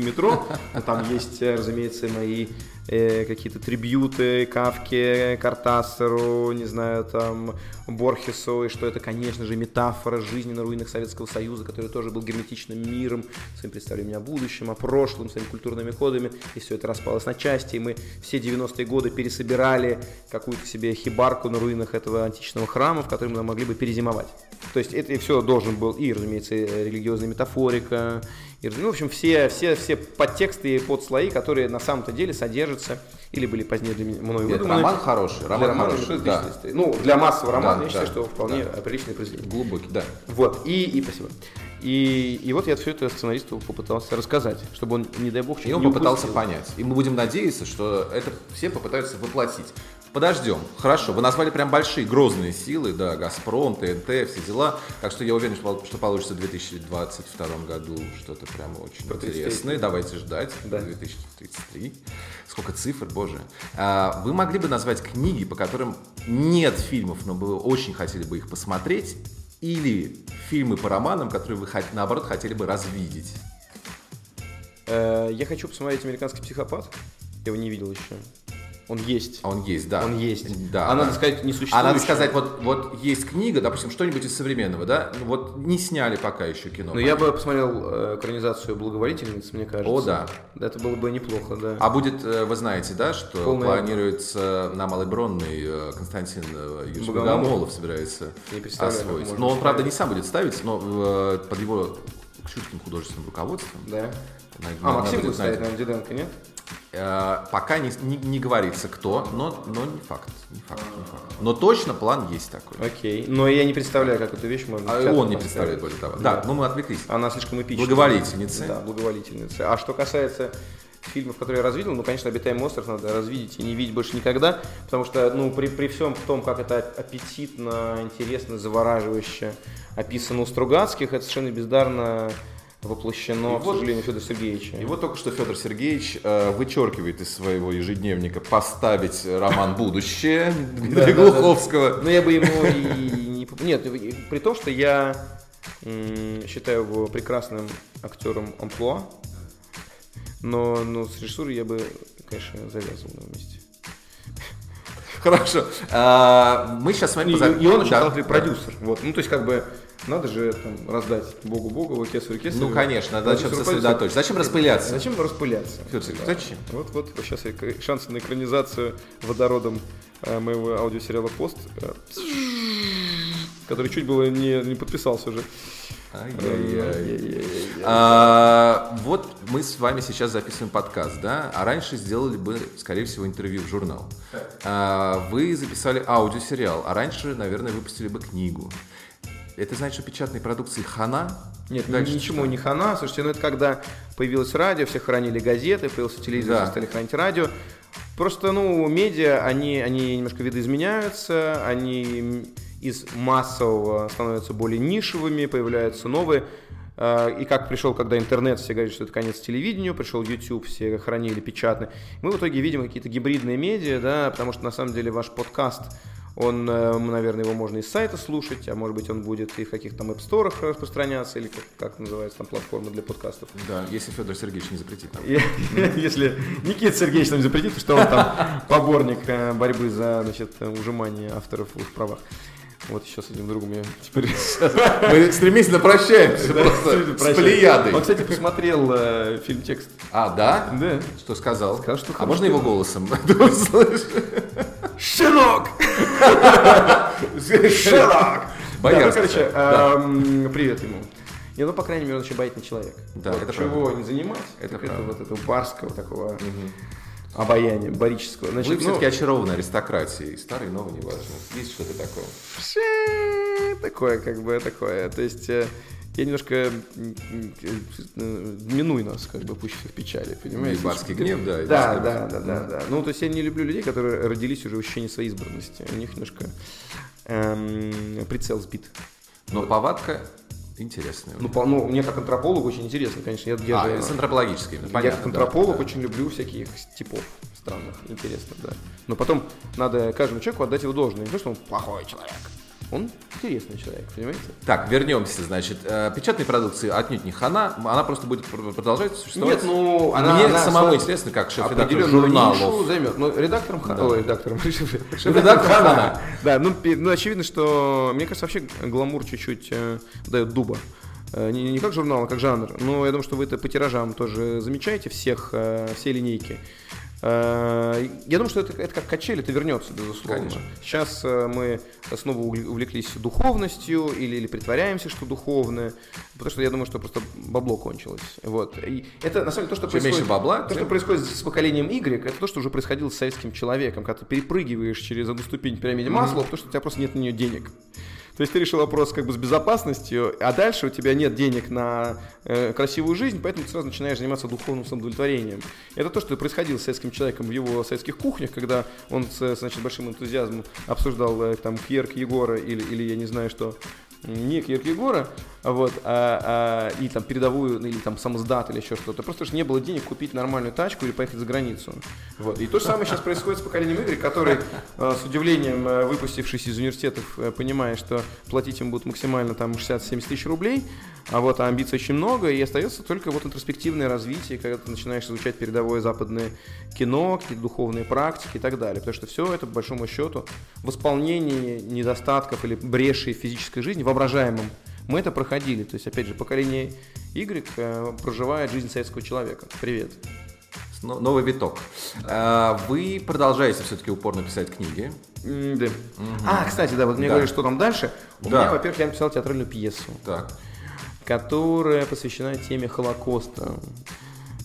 S2: метро, но там есть, э, разумеется, мои э, какие-то трибьюты Кавке, Картасеру, не знаю, там, Борхесу, и что это, конечно же, метафора жизни на руинах Советского Союза который тоже был герметичным миром, своим представлением о будущем, о прошлом, своими культурными кодами, и все это распалось на части, и мы все 90-е годы пересобирали какую-то себе хибарку на руинах этого античного храма, в котором мы могли бы перезимовать. То есть это все должен был и, разумеется, религиозная метафорика, и, ну, в общем, все, все, все подтексты и подслои, которые на самом-то деле содержатся или были позднее для меня, мной
S1: выдуманы. роман хороший, роман для хороший,
S2: да. Ну, для массового романа да, я считаю, да, что вполне да. приличное произведение.
S1: Глубокий, да.
S2: Вот, и, и спасибо. И, и вот я все это сценаристу попытался рассказать, чтобы он, не дай бог,
S1: И он попытался упустил. понять. И мы будем надеяться, что это все попытаются воплотить. Подождем. Хорошо, вы назвали прям большие, грозные силы, да, Газпром, ТНТ, все дела. Так что я уверен, что получится в 2022 году что-то прям очень интересное. Давайте ждать. Да. 2033. Сколько цифр, боже. А, вы могли бы назвать книги, по которым нет фильмов, но вы очень хотели бы их посмотреть, или фильмы по романам, которые вы, наоборот, хотели бы развидеть?
S2: Э, я хочу посмотреть «Американский психопат». Я его не видел еще. Он есть.
S1: А он есть, да.
S2: Он есть.
S1: Да.
S2: А надо сказать, не существует.
S1: А надо сказать, вот, вот есть книга, допустим, что-нибудь из современного, да? Ну, вот не сняли пока еще кино.
S2: Ну, я бы посмотрел э, экранизацию «Благоволительниц», мне кажется.
S1: О, да.
S2: Это было бы неплохо, да.
S1: А будет, э, вы знаете, да, что Полная... планируется на Малой Бронной э, Константин Юрьевич Богомолов собирается освоить. Но он, правда, не сам будет ставить, но под его чутким художественным руководством.
S2: Да. А, Максим будет ставить, наверное, Диденко, нет?
S1: Э, пока не, не, не говорится кто, но, но не факт, не факт, не факт. Но точно план есть такой.
S2: Окей. Но я не представляю, как эту вещь можно.
S1: А он не представляет, более того. Да, да, но мы отвлеклись.
S2: Она слишком эпичная.
S1: Благоволительница.
S2: Да, благоволительница. А что касается фильмов, которые я развидел, ну, конечно, «Обитаемый остров» надо развидеть и не видеть больше никогда, потому что, ну, при, при всем том, как это аппетитно, интересно, завораживающе описано у Стругацких, это совершенно бездарно воплощено, и к вот, сожалению, Федора Сергеевича.
S1: И вот только что Федор Сергеевич э, вычеркивает из своего ежедневника поставить роман «Будущее» <laughs> Дмитрия Глуховского.
S2: Но я бы ему и не... Нет, при том, что я считаю его прекрасным актером амплуа, но, но с режиссурой я бы, конечно, завязывал на месте.
S1: Хорошо. А, мы сейчас с вами...
S2: И, и он очень талантливый продюсер. Вот. Ну, то есть, как бы, надо же там раздать Богу Богу, кесарю кесарю.
S1: Ну, конечно, надо зачем сосредоточиться. Зачем распыляться?
S2: Зачем распыляться?
S1: Да. зачем?
S2: Вот, вот сейчас шансы на экранизацию водородом э, моего аудиосериала «Пост», э, который чуть было не, не подписался уже.
S1: А, вот мы с вами сейчас записываем подкаст, да? А раньше сделали бы, скорее всего, интервью в журнал. А, вы записали аудиосериал, а раньше, наверное, выпустили бы книгу. Это значит, что печатной продукции хана?
S2: Нет, Дальше ничему что? не хана. Слушайте, ну это когда появилось радио, все хранили газеты, появился телевизор, да. все стали хранить радио. Просто, ну, медиа, они, они немножко видоизменяются, они из массового становятся более нишевыми, появляются новые. А, и как пришел, когда интернет, все говорят, что это конец телевидению, пришел YouTube, все хранили печатно. Мы в итоге видим какие-то гибридные медиа, да, потому что на самом деле ваш подкаст он, э, наверное, его можно из сайта слушать, а может быть он будет и в каких-то там App распространяться, или как, как называется там платформа для подкастов.
S1: Да, если Федор Сергеевич не запретит. <laughs>
S2: Если Никита Сергеевич нам запретит, что он там <laughs> поборник э, борьбы за значит, ужимание авторов в правах. Вот еще с этим другом я теперь... <laughs>
S1: Мы стремительно прощаемся просто с плеядой.
S2: Он, кстати, посмотрел э, фильм «Текст».
S1: А, да?
S2: Да.
S1: Что сказал?
S2: Сказал, что
S1: А можно его голосом? <laughs>
S2: Щенок! Щенок! <laughs> Боярский. короче, эм, привет ему. Не, ну, по крайней мере, он еще боятный человек.
S1: Да, это
S2: Чего не занимать, это, это вот этого барского такого обаяния барического.
S1: Значит, Вы ну, все-таки очарованы аристократией. Старый, новый, неважно. Есть что-то такое?
S2: Такое, как бы, такое. То есть, э, я немножко э, минуй нас, как бы, пусть в печали, понимаете?
S1: Барский гнев, да.
S2: Да, да, да, да, да. Ну, то есть, я не люблю людей, которые родились уже в ощущении своей избранности. У них немножко эм, прицел сбит.
S1: Но повадка интересная.
S2: Ну, по, ну, мне как антрополог очень интересно, конечно. Я, я,
S1: а, я, с антропологической,
S2: понятно. Я как антрополог да, очень люблю всяких типов странных, интересных, да. Но потом надо каждому человеку отдать его должное. Не то, что он плохой человек. Он интересный человек, понимаете?
S1: Так, вернемся, значит. Э, печатной продукции отнюдь не хана, она просто будет продолжать существовать.
S2: Нет, ну, она,
S1: Мне
S2: она
S1: самому интересно, как шеф-редактор журналов.
S2: займет. Ну, редактором хана. Ой, редактором. <laughs>
S1: Шеф-редактор хана.
S2: Да, ну, ну, очевидно, что, мне кажется, вообще гламур чуть-чуть э, дает дуба. Э, не, не как журнал, а как жанр. Но я думаю, что вы это по тиражам тоже замечаете всех, э, все линейки. Э, я думаю, что это, это как качели, это вернется, безусловно. Конечно. Сейчас мы снова увлеклись духовностью или, или притворяемся, что духовное, потому что я думаю, что просто бабло кончилось. Вот. И это на самом деле то, что
S1: Чем происходит, бабла,
S2: то, что происходит с поколением Y, это то, что уже происходило с советским человеком, когда ты перепрыгиваешь через одну ступень в пирамиде масла, mm-hmm. потому что у тебя просто нет на нее денег. То есть ты решил вопрос как бы с безопасностью, а дальше у тебя нет денег на э, красивую жизнь, поэтому ты сразу начинаешь заниматься духовным самоудовлетворением. Это то, что происходило с советским человеком в его советских кухнях, когда он с значит, большим энтузиазмом обсуждал э, там Кьерк Егора или, или я не знаю что, не Киркегора, вот, а, а, и там передовую, или там самоздат, или еще что-то. Просто же не было денег купить нормальную тачку или поехать за границу. Вот. И то же самое сейчас происходит с поколением Игоря, который а, с удивлением, а, выпустившись из университетов, а, понимая, что платить им будут максимально там 60-70 тысяч рублей, а вот а амбиций очень много, и остается только вот интроспективное развитие, когда ты начинаешь изучать передовое западное кино, какие-то духовные практики и так далее. Потому что все это, по большому счету, восполнение недостатков или брешей физической жизни воображаемым. Мы это проходили. То есть, опять же, поколение Y э, проживает жизнь советского человека. Привет.
S1: Новый виток. А, вы продолжаете все-таки упорно писать книги.
S2: Да. Угу. А, кстати, да, вот мне да. говорят, что там дальше. У да. меня, во-первых, я написал театральную пьесу.
S1: Так.
S2: Которая посвящена теме Холокоста.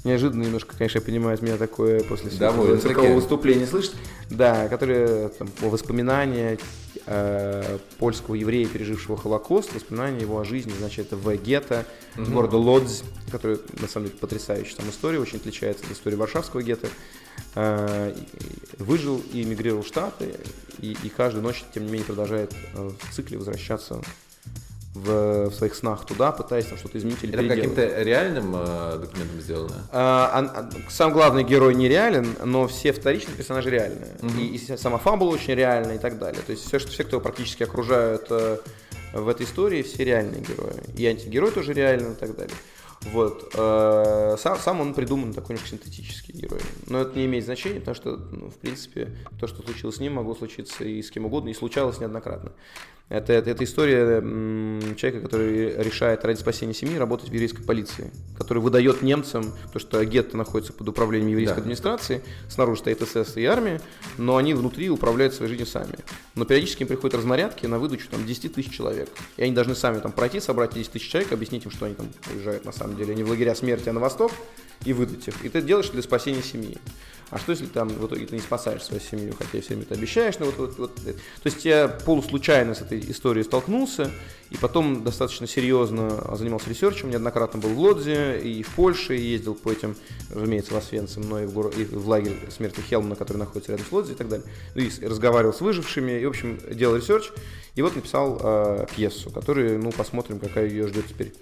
S2: Неожиданно немножко, конечно, я понимаю, меня такое после такого выступления слышит. Да, которое там, воспоминания э, польского еврея, пережившего Холокост, воспоминания его о жизни, значит, это в гетто угу. города Лодзь, который, на самом деле, потрясающая там история, очень отличается от истории Варшавского гетто. Э, выжил и эмигрировал в Штаты, и, и каждую ночь, тем не менее, продолжает э, в цикле возвращаться в, в своих снах туда, пытаясь там что-то изменить или
S1: Это каким-то реальным э, документом сделано?
S2: А, а, сам главный герой нереален, но все вторичные персонажи реальные. Угу. И, и сама фабула очень реальная и так далее. То есть все, что, все кто практически окружают э, в этой истории, все реальные герои. И антигерой тоже реальный и так далее. Вот. Э, сам, сам он придуман такой немножко синтетический герой. Но это не имеет значения, потому что, ну, в принципе, то, что случилось с ним, могло случиться и с кем угодно, и случалось неоднократно. Это, это, это история человека, который решает ради спасения семьи работать в еврейской полиции, который выдает немцам, то что гетто находится под управлением еврейской да. администрации, снаружи стоит СС и армия, но они внутри управляют своей жизнью сами. Но периодически им приходят разнарядки на выдачу там, 10 тысяч человек. И они должны сами там пройти, собрать 10 тысяч человек, объяснить им, что они там уезжают на самом деле не в лагеря смерти, а на восток, и выдать их. И ты делаешь для спасения семьи. А что если там в итоге ты не спасаешь свою семью, хотя все время это обещаешь, но вот, вот, вот. То есть я полуслучайно с этой историей столкнулся, и потом достаточно серьезно занимался ресерчем, неоднократно был в Лодзе и в Польше, и ездил по этим, разумеется, в Освенцим, но и в, город, и в лагерь смерти Хелмана, который находится рядом с Лодзе и так далее. Ну, и разговаривал с выжившими, и, в общем, делал research, и вот написал э, пьесу, которую, ну, посмотрим, какая ее ждет теперь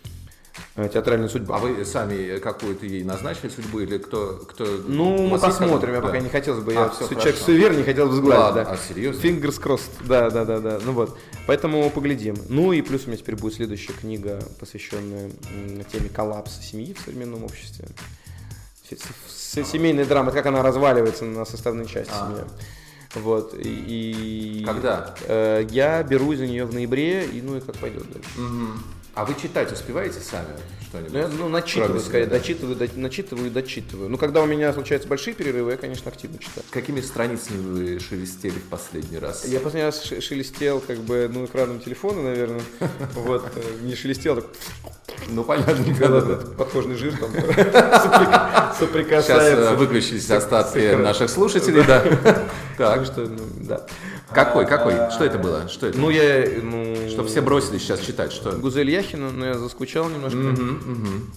S2: театральная судьба.
S1: А вы сами какую-то ей назначили судьбу или кто? кто
S2: ну, мы посмотрим, я да. пока не хотелось бы, а, я все, человек суеверный, не хотел бы сглазить. Ладно,
S1: да. а серьезно?
S2: Fingers crossed, да, да, да, да, ну вот, поэтому поглядим. Ну и плюс у меня теперь будет следующая книга, посвященная теме коллапса семьи в современном обществе. Семейная драма, как она разваливается на составные части а. семьи. Вот. И,
S1: Когда?
S2: Э, я беру за нее в ноябре, и ну и как пойдет дальше.
S1: Угу. А вы читать успеваете сами что-нибудь? Ну,
S2: я, ну начитываю, скорее, да? дочитываю, до, начитываю дочитываю. Ну, когда у меня случаются большие перерывы, я, конечно, активно читаю.
S1: Какими страницами вы шелестели в последний раз?
S2: Я последний раз шелестел, как бы, ну, экраном телефона, наверное. Вот, э, не шелестел, так...
S1: Ну, понятно. <laughs>
S2: Когда подкожный жир там
S1: соприкасается. Сейчас э, выключились остатки наших слушателей, да. <laughs>
S2: Так. что, ну, да.
S1: Какой, какой? Что это было? Что это?
S2: Ну, я, ну...
S1: Чтобы все бросили сейчас читать, что?
S2: Гузель Яхина, но я заскучал немножко.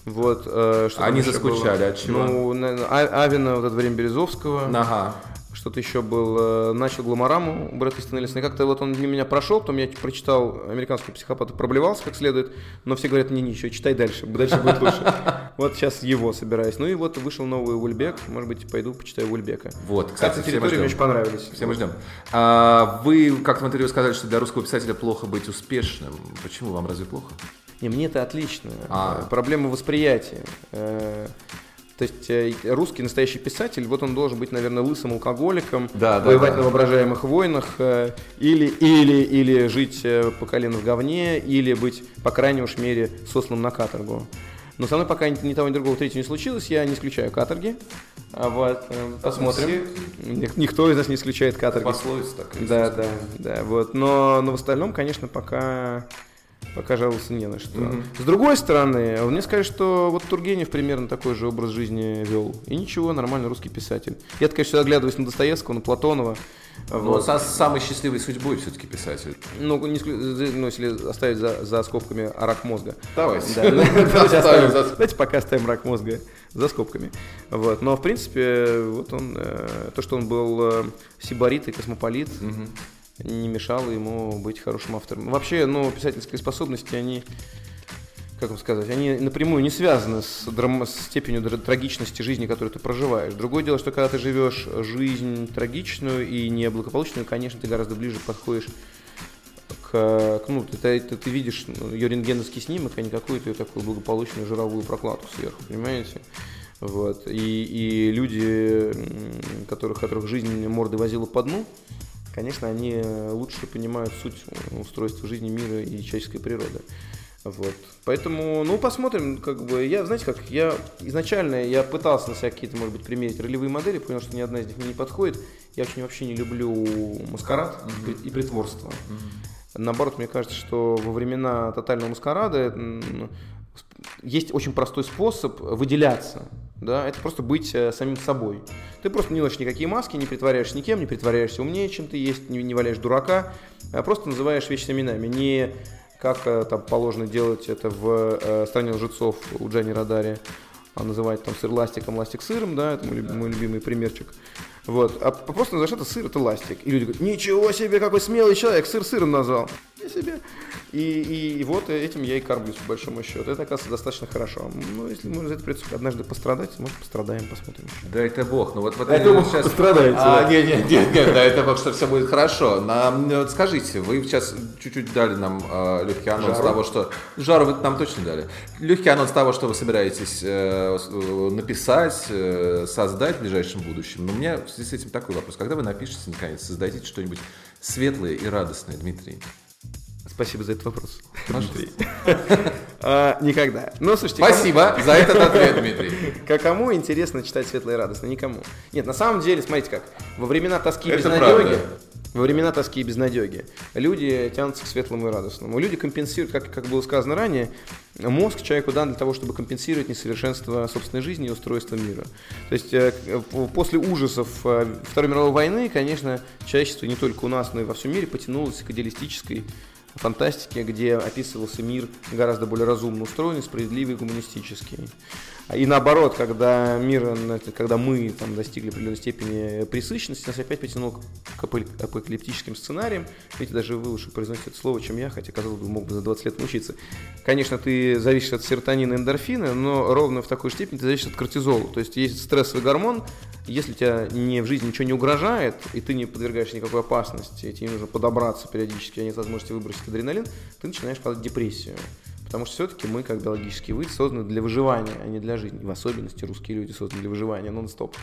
S2: Вот. Э,
S1: что Они заскучали, от чего?
S2: Ну, а, Авина, вот это время Березовского.
S1: Ага
S2: что-то еще был, э, начал Гламораму Брэда Истона Эллисона. И как-то вот он для меня прошел, потом я прочитал «Американского психопата», проблевался как следует, но все говорят, не, ничего, читай дальше, дальше будет лучше. <laughs> Вот сейчас его собираюсь. Ну и вот вышел новый Ульбек, может быть, пойду почитаю Ульбека.
S1: Вот, кстати,
S2: территории мне очень понравились.
S1: Все мы ждем. А, вы как-то в интервью сказали, что для русского писателя плохо быть успешным. Почему вам разве плохо?
S2: Не, мне это отлично. А. Проблема восприятия. То есть э, русский настоящий писатель, вот он должен быть, наверное, лысым алкоголиком,
S1: да,
S2: воевать
S1: да,
S2: на воображаемых войнах, э, или, или, или жить э, по колено в говне, или быть, по крайней уж мере, сосланным на каторгу. Но со мной пока ни того, ни другого третьего не случилось, я не исключаю каторги. А вот, посмотрим. Никто из нас не исключает каторги.
S1: Пословица такая.
S2: Да, да, да. Вот. Но, но в остальном, конечно, пока пока жаловаться не на что. Mm-hmm. С другой стороны, мне сказали, что вот Тургенев примерно такой же образ жизни вел. И ничего, нормальный русский писатель. Я, конечно, оглядываюсь на Достоевского, на Платонова.
S1: Но вот. со самой счастливой судьбой все-таки писатель.
S2: Ну, не, ну если оставить за, за скобками рак мозга.
S1: Давайте.
S2: Да, ну, <laughs> давайте, оставим, за... давайте пока оставим рак мозга за скобками. Вот. Но, в принципе, вот он, э, то, что он был э, сибарит и космополит, угу не мешало ему быть хорошим автором. Вообще, ну, писательские способности, они, как вам сказать, они напрямую не связаны с, драм- с степенью трагичности жизни, которую ты проживаешь. Другое дело, что когда ты живешь жизнь трагичную и неблагополучную, конечно, ты гораздо ближе подходишь к, к ну, ты, ты, ты видишь ну, ее рентгеновский снимок, а не какую-то такую благополучную жировую прокладку сверху, понимаете? Вот. И, и люди, которых, которых жизнь морды возила по дну, конечно, они э, лучше понимают суть устройства жизни мира и человеческой природы. Вот. Поэтому, ну, посмотрим, как бы, я, знаете, как, я изначально, я пытался на себя какие-то, может быть, примерить ролевые модели, понял, что ни одна из них мне не подходит. Я очень вообще не люблю маскарад mm-hmm. и притворство. Mm-hmm. Наоборот, мне кажется, что во времена тотального маскарада есть очень простой способ выделяться. Да, это просто быть э, самим собой. Ты просто не носишь никакие маски, не притворяешься никем, не притворяешься умнее, чем ты есть, не, не валяешь дурака, а просто называешь вещи именами. Не как э, там положено делать это в э, стране лжецов у Джани Радари, а называть там сыр ластиком, ластик сыром, да, это мой, мой любимый примерчик. Вот, а просто называешь это сыр, это ластик. И люди говорят, ничего себе, какой смелый человек, сыр сыром назвал. Я себе. И, и, и вот этим я и кормлюсь, по большому счету. Это, оказывается, достаточно хорошо. Ну, если мы за это придется однажды пострадать, может, пострадаем, посмотрим.
S1: Да это бог. Ну вот, вот
S2: это бог сейчас... пострадаете.
S1: А, да. нет, нет, нет, нет, да, это бог, что все будет хорошо. Нам, вот скажите, вы сейчас чуть-чуть дали нам э, легкий анонс Жару? того, что... Жару вы нам точно дали. Легкий анонс того, что вы собираетесь э, написать, э, создать в ближайшем будущем. Но у меня в связи с этим такой вопрос. Когда вы напишете, наконец, создадите что-нибудь светлое и радостное, Дмитрий?
S2: Спасибо за этот вопрос. <laughs> а, никогда.
S1: Ну, слушайте, Спасибо кому... за этот ответ, Дмитрий.
S2: Кому интересно читать светлое и радостное? Никому. Нет, на самом деле, смотрите как. Во времена тоски и безнадеги, во времена тоски и безнадеги люди тянутся к светлому и радостному. Люди компенсируют, как, как было сказано ранее, мозг человеку дан для того, чтобы компенсировать несовершенство собственной жизни и устройства мира. То есть э, после ужасов э, Второй мировой войны, конечно, человечество не только у нас, но и во всем мире потянулось к идеалистической фантастики, где описывался мир гораздо более разумно устроенный, справедливый, гуманистический. И наоборот, когда мир, когда мы там, достигли определенной степени присыщенности, нас опять потянуло к апокалиптическим сценариям. Видите, даже вы лучше произносите это слово, чем я, хотя, казалось бы, мог бы за 20 лет научиться. Конечно, ты зависишь от серотонина и эндорфина, но ровно в такой степени ты зависишь от кортизола. То есть есть стрессовый гормон, если тебя не, в жизни ничего не угрожает, и ты не подвергаешься никакой опасности, и тебе нужно подобраться периодически, а нет возможности выбросить адреналин, ты начинаешь падать в депрессию. Потому что все-таки мы, как биологический вид, созданы для выживания, а не для жизни. В особенности русские люди созданы для выживания нон-стоп.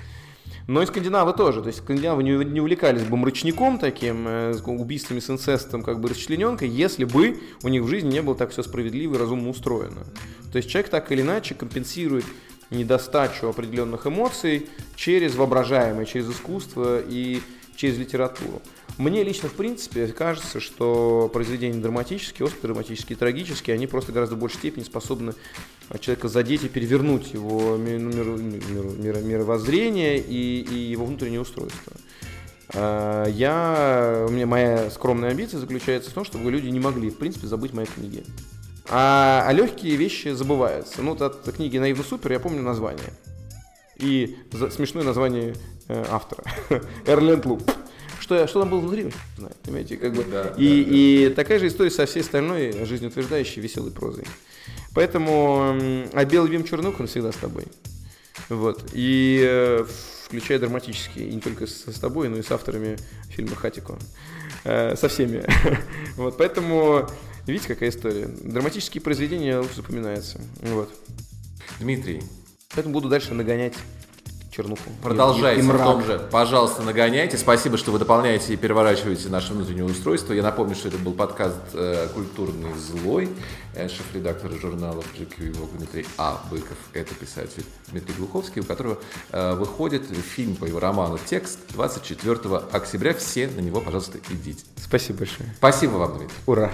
S2: Но и скандинавы тоже. То есть скандинавы не, не увлекались бы мрачником таким, э, убийствами с инцестом, как бы расчлененкой, если бы у них в жизни не было так все справедливо и разумно устроено. То есть человек так или иначе компенсирует недостачу определенных эмоций через воображаемое, через искусство и через литературу. Мне лично, в принципе, кажется, что произведения драматические, остро-драматические, трагические, они просто гораздо большей степени способны человека задеть и перевернуть его мир, мировоззрение и, и его внутреннее устройство. А, я, у меня моя скромная амбиция заключается в том, чтобы люди не могли, в принципе, забыть мои книги. А, а легкие вещи забываются. Ну, вот от книги «Наивно супер» я помню название. И за, смешное название э, автора. <laughs> Эрленд Луп что, что там было внутри, знаю, понимаете, как бы. Да, и, да, и да. такая же история со всей остальной жизнеутверждающей веселой прозой. Поэтому, а белый бим чернук, он всегда с тобой. Вот. И э, включая драматические, и не только с, с тобой, но и с авторами фильма «Хатико». Э, со всеми. <laughs> вот, поэтому, видите, какая история. Драматические произведения лучше запоминаются. Вот.
S1: Дмитрий,
S2: Поэтому буду дальше нагонять чернуху.
S1: Продолжайте
S2: и, и, и
S1: в том же. Пожалуйста, нагоняйте. Спасибо, что вы дополняете и переворачиваете наше внутреннее устройство. Я напомню, что это был подкаст э, «Культурный злой». Э, шеф-редактор журналов GQ его Дмитрий А. Быков. Это писатель Дмитрий Глуховский, у которого э, выходит фильм по его роману «Текст» 24 октября. Все на него, пожалуйста, идите.
S2: Спасибо большое.
S1: Спасибо вам, Дмитрий.
S2: Ура.